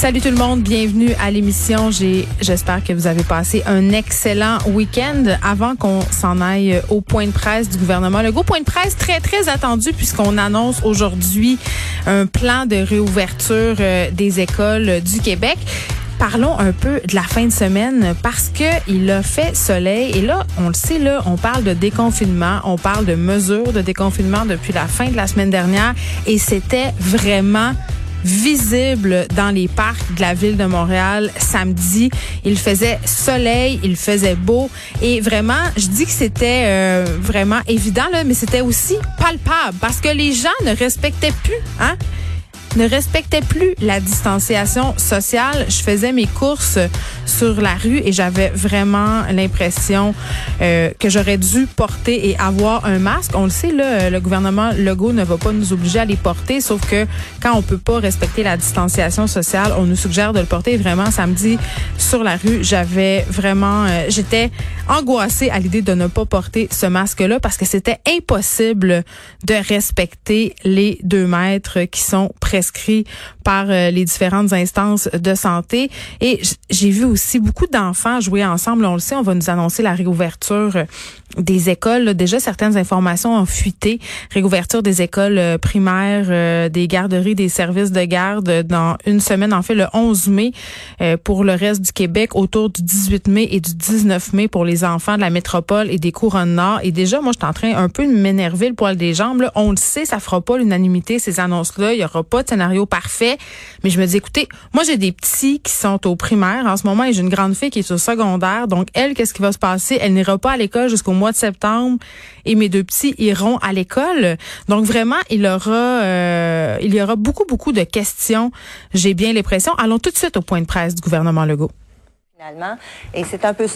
Salut tout le monde, bienvenue à l'émission. J'espère que vous avez passé un excellent week-end. Avant qu'on s'en aille au point de presse du gouvernement, le gros point de presse très très attendu puisqu'on annonce aujourd'hui un plan de réouverture euh, des écoles du Québec. Parlons un peu de la fin de semaine parce que il a fait soleil et là, on le sait là, on parle de déconfinement, on parle de mesures de déconfinement depuis la fin de la semaine dernière et c'était vraiment visible dans les parcs de la ville de Montréal samedi. Il faisait soleil, il faisait beau et vraiment, je dis que c'était euh, vraiment évident là, mais c'était aussi palpable parce que les gens ne respectaient plus, hein ne respectaient plus la distanciation sociale. Je faisais mes courses sur la rue et j'avais vraiment l'impression euh, que j'aurais dû porter et avoir un masque. On le sait, là, le gouvernement Legault ne va pas nous obliger à les porter, sauf que quand on peut pas respecter la distanciation sociale, on nous suggère de le porter. Vraiment, samedi, sur la rue, j'avais vraiment... euh, J'étais angoissée à l'idée de ne pas porter ce masque-là parce que c'était impossible de respecter les deux mètres qui sont par euh, les différentes instances de santé. Et j'ai vu aussi beaucoup d'enfants jouer ensemble. On le sait, on va nous annoncer la réouverture euh, des écoles. Déjà, certaines informations ont fuité. Réouverture des écoles euh, primaires, des garderies, des services de garde dans une semaine, en fait, le 11 mai pour le reste du Québec, autour du 18 mai et du 19 mai pour les enfants de la métropole et des couronnes nord. Et déjà, moi, je suis en train un peu de m'énerver le poil des jambes. On le sait, ça fera pas l'unanimité, ces annonces-là. Il y aura pas de scénario parfait. Mais je me dis, écoutez, moi, j'ai des petits qui sont au primaire en ce moment et j'ai une grande fille qui est au secondaire. Donc, elle, qu'est-ce qui va se passer? Elle n'ira pas à l'école jusqu'au mois de septembre et mes deux petits iront à l'école. Donc, vraiment, il euh, y aura beaucoup, beaucoup de questions. J'ai bien l'impression. Allons tout de suite au point de presse du gouvernement Legault. finalement. Et c'est un peu ça.